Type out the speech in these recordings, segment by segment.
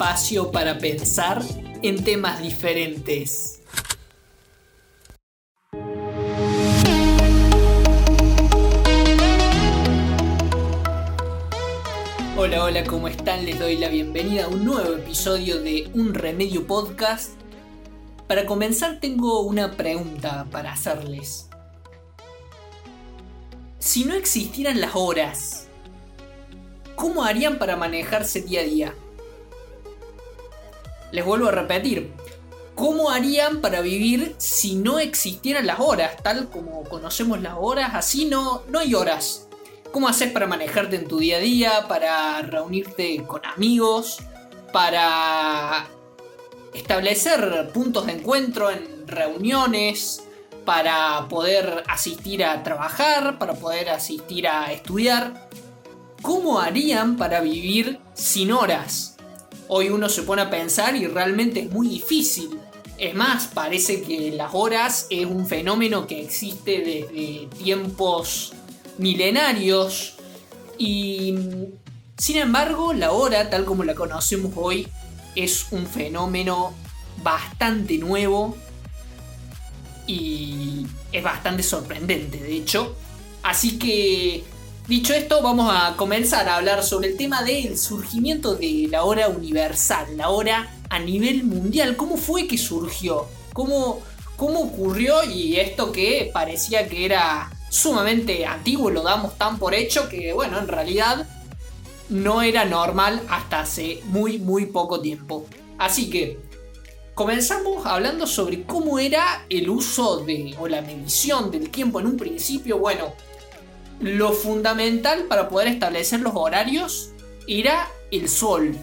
espacio para pensar en temas diferentes. Hola, hola, ¿cómo están? Les doy la bienvenida a un nuevo episodio de Un Remedio Podcast. Para comenzar tengo una pregunta para hacerles. Si no existieran las horas, ¿cómo harían para manejarse día a día? Les vuelvo a repetir, ¿cómo harían para vivir si no existieran las horas? Tal como conocemos las horas, así no, no hay horas. ¿Cómo haces para manejarte en tu día a día? Para reunirte con amigos? Para establecer puntos de encuentro en reuniones? Para poder asistir a trabajar? Para poder asistir a estudiar? ¿Cómo harían para vivir sin horas? Hoy uno se pone a pensar y realmente es muy difícil. Es más, parece que las horas es un fenómeno que existe desde tiempos milenarios y sin embargo la hora tal como la conocemos hoy es un fenómeno bastante nuevo y es bastante sorprendente de hecho. Así que dicho esto vamos a comenzar a hablar sobre el tema del surgimiento de la hora universal, la hora a nivel mundial. ¿Cómo fue que surgió? ¿Cómo, cómo ocurrió? Y esto que parecía que era sumamente antiguo, lo damos tan por hecho que, bueno, en realidad no era normal hasta hace muy, muy poco tiempo. Así que comenzamos hablando sobre cómo era el uso de, o la medición del tiempo en un principio. Bueno, lo fundamental para poder establecer los horarios era el sol.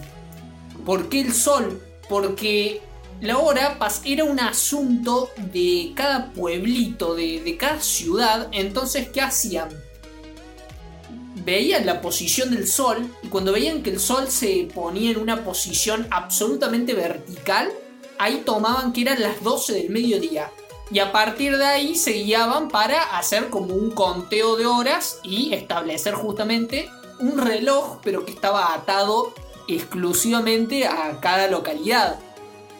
¿Por qué el sol? Porque la hora era un asunto de cada pueblito, de, cada ciudad. Entonces, ¿qué hacían? Veían la posición del sol y cuando veían que el sol se ponía en una posición absolutamente vertical, ahí tomaban que eran las 12 del mediodía. Y a partir de ahí se guiaban para hacer como un conteo de horas y establecer justamente un reloj, pero que estaba atado exclusivamente a cada localidad.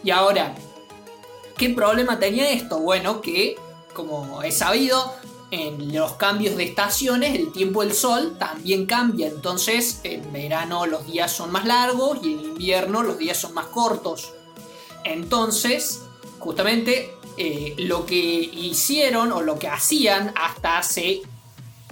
Y ahora, ¿qué problema tenía esto? Bueno, que como he sabido, en los cambios de estaciones el tiempo del sol también cambia. Entonces en verano los días son más largos y en invierno los días son más cortos. Entonces, justamente eh, lo que hicieron o lo que hacían hasta hace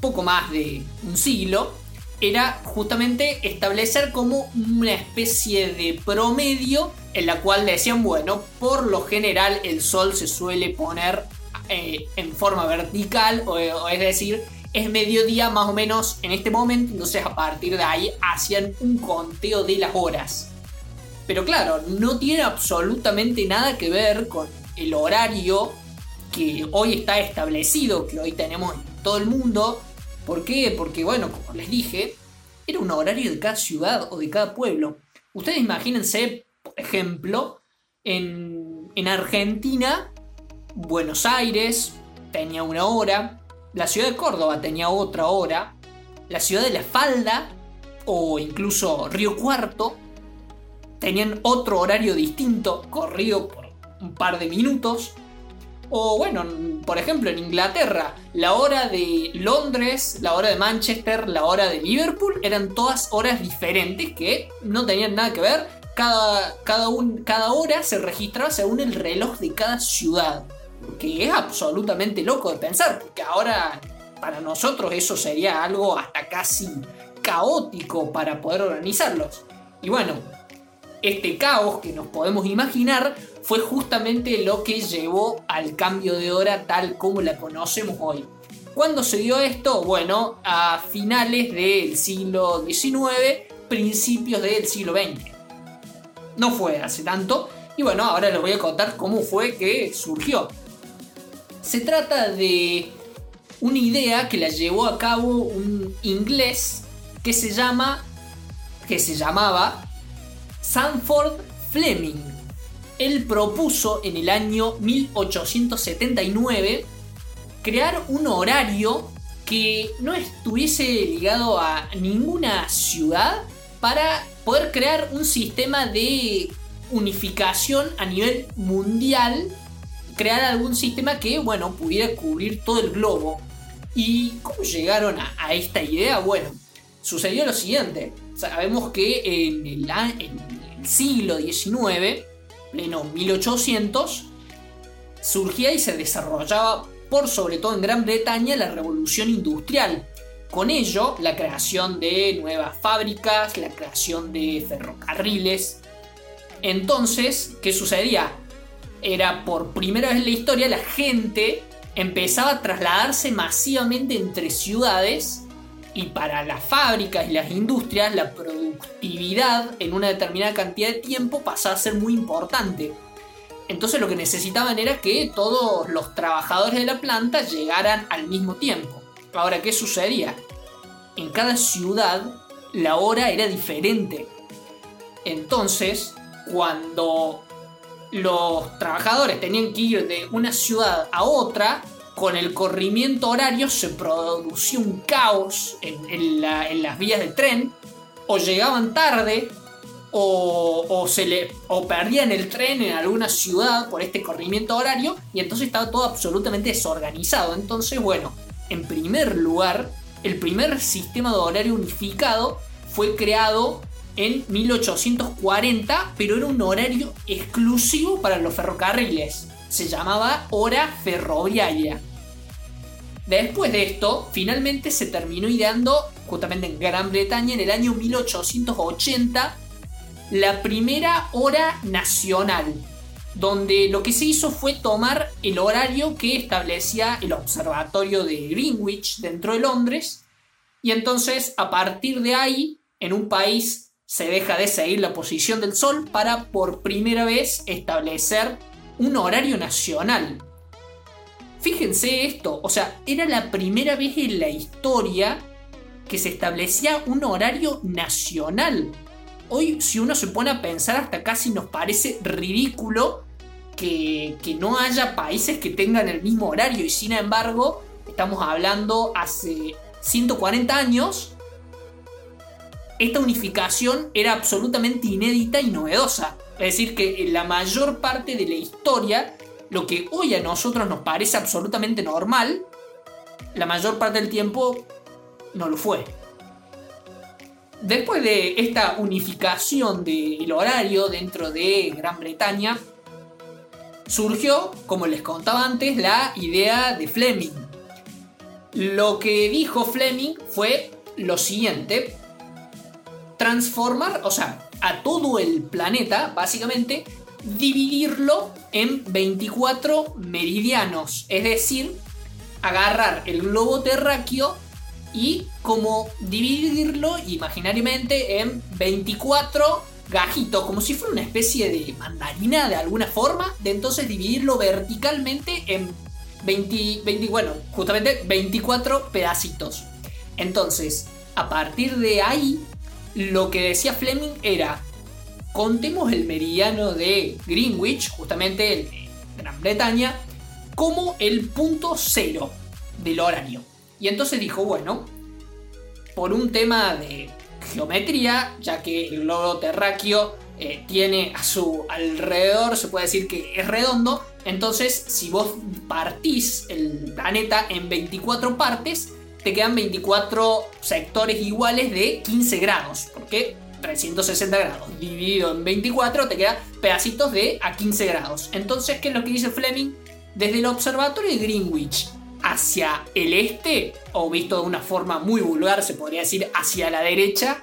poco más de un siglo era justamente establecer como una especie de promedio en la cual decían, bueno, por lo general el sol se suele poner eh, en forma vertical, o, es decir, es mediodía más o menos en este momento, entonces a partir de ahí hacían un conteo de las horas. Pero claro, no tiene absolutamente nada que ver con el horario que hoy está establecido, que hoy tenemos en todo el mundo, ¿Por qué? Porque, bueno, como les dije, era un horario de cada ciudad o de cada pueblo. Ustedes imagínense, por ejemplo, en, en Argentina, Buenos Aires tenía una hora, la ciudad de Córdoba tenía otra hora, la ciudad de La Falda o incluso Río Cuarto tenían otro horario distinto, corrido por un par de minutos. O bueno, por ejemplo, en Inglaterra, la hora de Londres, la hora de Manchester, la hora de Liverpool eran todas horas diferentes que no tenían nada que ver. Cada, cada, cada hora se registraba según el reloj de cada ciudad. Que es absolutamente loco de pensar, porque ahora para nosotros eso sería algo hasta casi caótico para poder organizarlos. Y bueno, este caos que nos podemos imaginar fue justamente lo que llevó al cambio de hora tal como la conocemos hoy. ¿Cuándo se dio esto? Bueno, a finales del siglo XIX, principios del siglo XX. No fue hace tanto, y bueno, ahora les voy a contar cómo fue que surgió. Se trata de una idea que la llevó a cabo un inglés que se llama, que se llamaba Sanford Fleming él propuso en el año 1879 crear un horario que no estuviese ligado a ninguna ciudad para poder crear un sistema de unificación a nivel mundial, crear algún sistema que, bueno, pudiera cubrir todo el globo. ¿Y cómo llegaron a, esta idea? Bueno, sucedió lo siguiente. Sabemos que en en el siglo XIX, pleno 1800, surgía y se desarrollaba por sobre todo en Gran Bretaña la revolución industrial. Con ello, la creación de nuevas fábricas, la creación de ferrocarriles. Entonces, ¿qué sucedía? Era por primera vez en la historia la gente empezaba a trasladarse masivamente entre ciudades y para las fábricas y las industrias la productividad en una determinada cantidad de tiempo pasaba a ser muy importante. Entonces lo que necesitaban era que todos los trabajadores de la planta llegaran al mismo tiempo. Ahora, ¿qué sucedía? En cada ciudad la hora era diferente. Entonces, cuando los trabajadores tenían que ir de una ciudad a otra, con el corrimiento horario se producía un caos en, las vías del tren, o llegaban tarde, o, se le, o perdían el tren en alguna ciudad por este corrimiento horario, y entonces estaba todo absolutamente desorganizado. Entonces, bueno, en primer lugar, el primer sistema de horario unificado fue creado en 1840, pero era un horario exclusivo para los ferrocarriles. Se llamaba hora ferroviaria. Después de esto, finalmente se terminó ideando, justamente en Gran Bretaña, en el año 1880, la primera hora nacional, donde lo que se hizo fue tomar el horario que establecía el observatorio de Greenwich dentro de Londres, y entonces a partir de ahí, en un país se deja de seguir la posición del Sol para por primera vez establecer un horario nacional. Fíjense esto, o sea, era la primera vez en la historia que se establecía un horario nacional. Hoy, si uno se pone a pensar, hasta casi nos parece ridículo que, que no haya países que tengan el mismo horario y sin embargo, estamos hablando hace 140 años esta unificación era absolutamente inédita y novedosa. Es decir, que en la mayor parte de la historia, lo que hoy a nosotros nos parece absolutamente normal, la mayor parte del tiempo no lo fue. Después de esta unificación del horario dentro de Gran Bretaña, surgió, como les contaba antes, la idea de Fleming. Lo que dijo Fleming fue lo siguiente, transformar, o sea, a todo el planeta, básicamente, dividirlo en 24 meridianos. Es decir, agarrar el globo terráqueo y como dividirlo imaginariamente en 24 gajitos, como si fuera una especie de mandarina de alguna forma, de entonces dividirlo verticalmente en 20, 20 bueno, justamente 24 pedacitos. Entonces, a partir de ahí lo que decía Fleming era, contemos el meridiano de Greenwich, justamente el de Gran Bretaña, como el punto cero del horario. Y entonces dijo, bueno, por un tema de geometría, ya que el globo terráqueo eh, tiene a su alrededor, se puede decir que es redondo, entonces si vos partís el planeta en 24 partes, te quedan 24 sectores iguales de 15 grados, porque 360 grados dividido en 24 te quedan pedacitos de a 15 grados. Entonces, ¿qué es lo que dice Fleming? Desde el observatorio de Greenwich hacia el este, o visto de una forma muy vulgar, se podría decir hacia la derecha,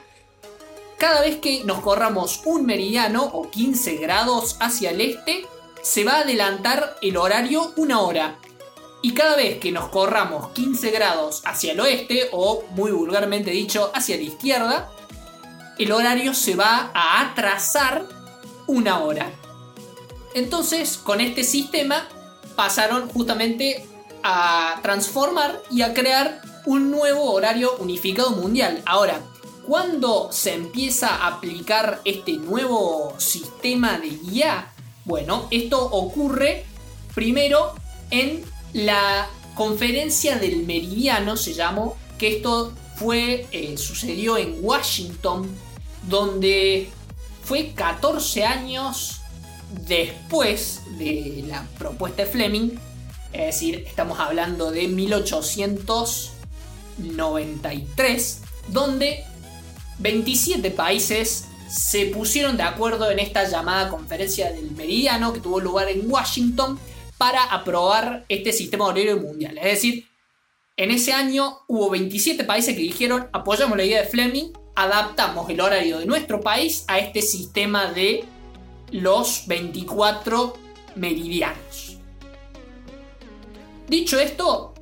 cada vez que nos corramos un meridiano o 15 grados hacia el este, se va a adelantar el horario una hora. Y cada vez que nos corramos 15 grados hacia el oeste, o muy vulgarmente dicho, hacia la izquierda, el horario se va a atrasar una hora. Entonces, con este sistema pasaron justamente a transformar y a crear un nuevo horario unificado mundial. Ahora, ¿cuándo se empieza a aplicar este nuevo sistema de guía? Bueno, esto ocurre primero en la conferencia del meridiano se llamó, que esto fue, eh, sucedió en Washington donde fue 14 años después de la propuesta de Fleming, es decir, estamos hablando de 1893, donde 27 países se pusieron de acuerdo en esta llamada conferencia del meridiano que tuvo lugar en Washington para aprobar este sistema horario mundial. Es decir, en ese año hubo 27 países que dijeron apoyamos la idea de Fleming, adaptamos el horario de nuestro país a este sistema de los 24 meridianos. Dicho esto,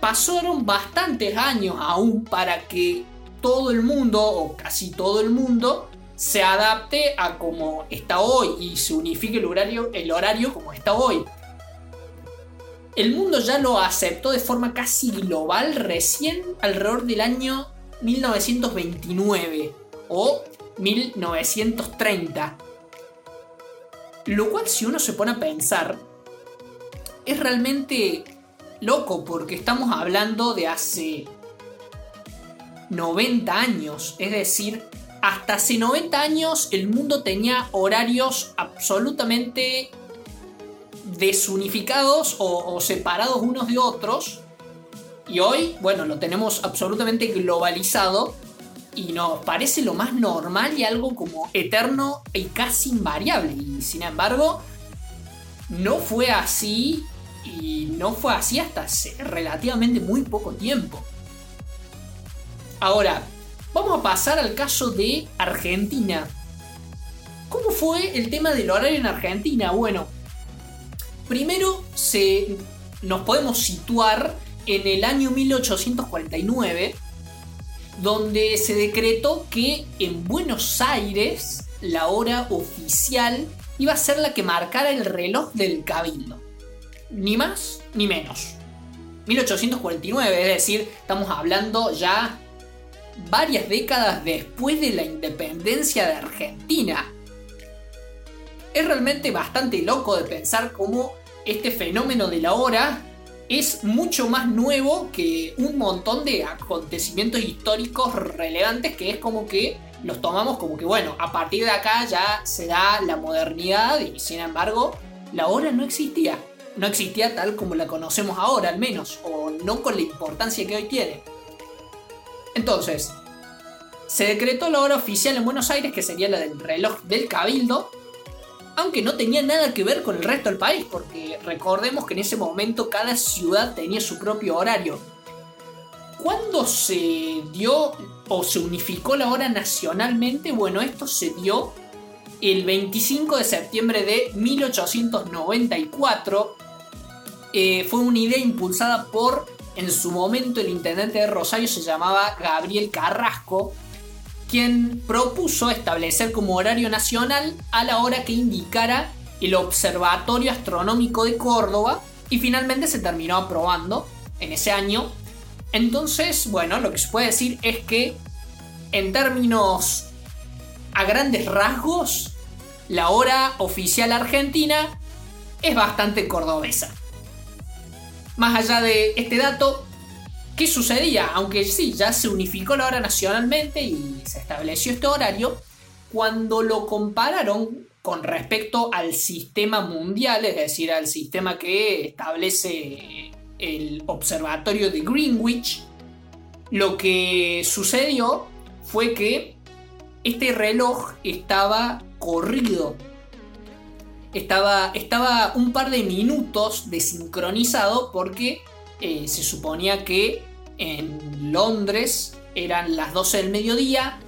pasaron bastantes años aún para que todo el mundo, o casi todo el mundo, se adapte a como está hoy y se unifique el horario, el horario como está hoy. El mundo ya lo aceptó de forma casi global recién alrededor del año 1929 o 1930. Lo cual si uno se pone a pensar, es realmente loco porque estamos hablando de hace 90 años. Es decir, hasta hace 90 años el mundo tenía horarios absolutamente desunificados o, separados unos de otros. Y hoy, bueno, lo tenemos absolutamente globalizado y nos parece lo más normal y algo como eterno y casi invariable. Y sin embargo, no fue así y no fue así hasta hace relativamente muy poco tiempo. Ahora, vamos a pasar al caso de Argentina. ¿Cómo fue el tema del horario en Argentina? Bueno, primero se, nos podemos situar en el año 1849, donde se decretó que en Buenos Aires la hora oficial iba a ser la que marcara el reloj del cabildo. Ni más ni menos. 1849, es decir, estamos hablando ya varias décadas después de la independencia de Argentina. Es realmente bastante loco de pensar cómo este fenómeno de la hora es mucho más nuevo que un montón de acontecimientos históricos relevantes que es como que los tomamos como que bueno, a partir de acá ya se da la modernidad y sin embargo la hora no existía. No existía tal como la conocemos ahora al menos, o no con la importancia que hoy tiene. Entonces, se decretó la hora oficial en Buenos Aires, que sería la del reloj del Cabildo, aunque no tenía nada que ver con el resto del país, porque recordemos que en ese momento cada ciudad tenía su propio horario. ¿Cuándo se dio o se unificó la hora nacionalmente? Bueno, esto se dio el 25 de septiembre de 1894. Eh, fue una idea impulsada por en su momento el intendente de Rosario se llamaba Gabriel Carrasco, quien propuso establecer como horario nacional a la hora que indicara el Observatorio Astronómico de Córdoba y finalmente se terminó aprobando en ese año. Entonces, bueno, lo que se puede decir es que en términos a grandes rasgos, la hora oficial argentina es bastante cordobesa. Más allá de este dato, ¿qué sucedía? Aunque sí, ya se unificó la hora nacionalmente y se estableció este horario, cuando lo compararon con respecto al sistema mundial, es decir, al sistema que establece el observatorio de Greenwich, lo que sucedió fue que este reloj estaba corrido estaba, estaba un par de minutos desincronizado porque eh, se suponía que en Londres eran las 12 del mediodía,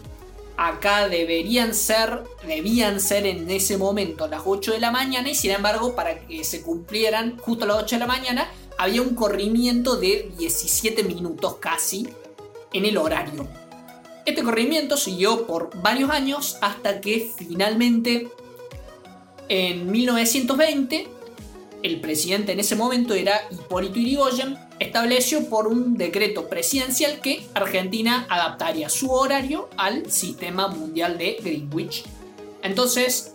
acá deberían ser, debían ser en ese momento las 8 de la mañana y sin embargo para que se cumplieran justo a las 8 de la mañana había un corrimiento de 17 minutos casi en el horario. Este corrimiento siguió por varios años hasta que finalmente en 1920, el presidente en ese momento era Hipólito Yrigoyen, estableció por un decreto presidencial que Argentina adaptaría su horario al sistema mundial de Greenwich. Entonces,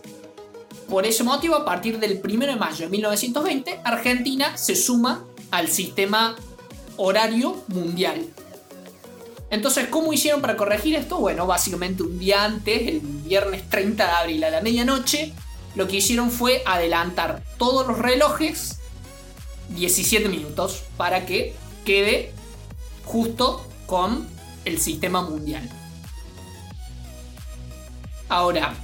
por ese motivo, a partir del 1 de mayo de 1920, Argentina se suma al sistema horario mundial. Entonces, ¿cómo hicieron para corregir esto? Bueno, básicamente un día antes, el viernes 30 de abril a la medianoche, lo que hicieron fue adelantar todos los relojes 17 minutos para que quede justo con el sistema mundial. Ahora,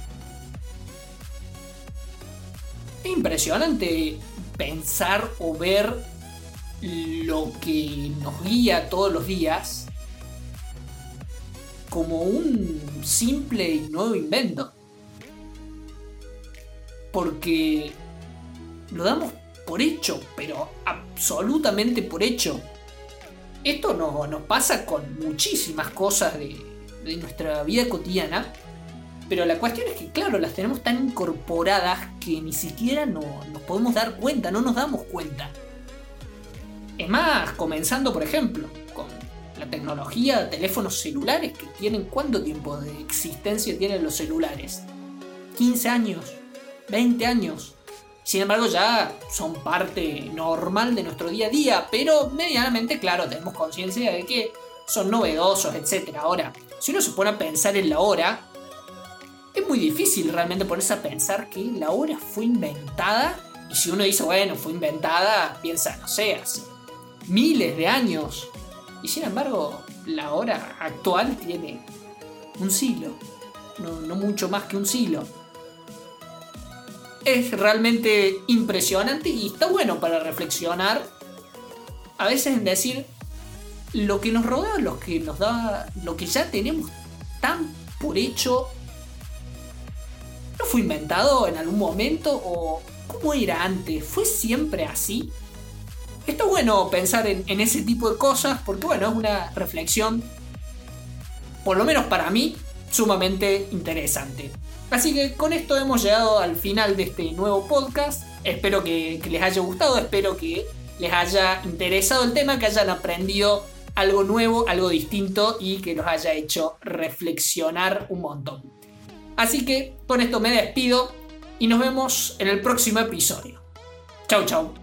es impresionante pensar o ver lo que nos guía todos los días como un simple y nuevo invento. Porque lo damos por hecho, pero absolutamente por hecho. Esto no, nos pasa con muchísimas cosas de, de nuestra vida cotidiana pero la cuestión es que, claro, las tenemos tan incorporadas que ni siquiera no, nos podemos dar cuenta, no nos damos cuenta. Es más, comenzando por ejemplo, con la tecnología teléfonos celulares que tienen cuánto tiempo de existencia tienen los celulares. 15 años, 20 años. Sin embargo, ya son parte normal de nuestro día a día, pero medianamente, claro, tenemos conciencia de que son novedosos, etc. Ahora, si uno se pone a pensar en la hora, es muy difícil realmente ponerse a pensar que la hora fue inventada. Y si uno dice, bueno, fue inventada, piensa, no sé, hace miles de años. Y sin embargo, la hora actual tiene un siglo. No, no mucho más que un siglo. Es realmente impresionante y está bueno para reflexionar. A veces en decir lo que nos rodea, lo que nos da, lo que ya tenemos tan por hecho ¿No fue inventado en algún momento o cómo era antes? ¿Fue siempre así? Está bueno pensar en, ese tipo de cosas porque bueno, es una reflexión, por lo menos para mí, sumamente interesante. Así que con esto hemos llegado al final de este nuevo podcast. Espero que, les haya gustado, espero que les haya interesado el tema, que hayan aprendido algo nuevo, algo distinto y que los haya hecho reflexionar un montón. Así que con esto me despido y nos vemos en el próximo episodio. Chau, chau.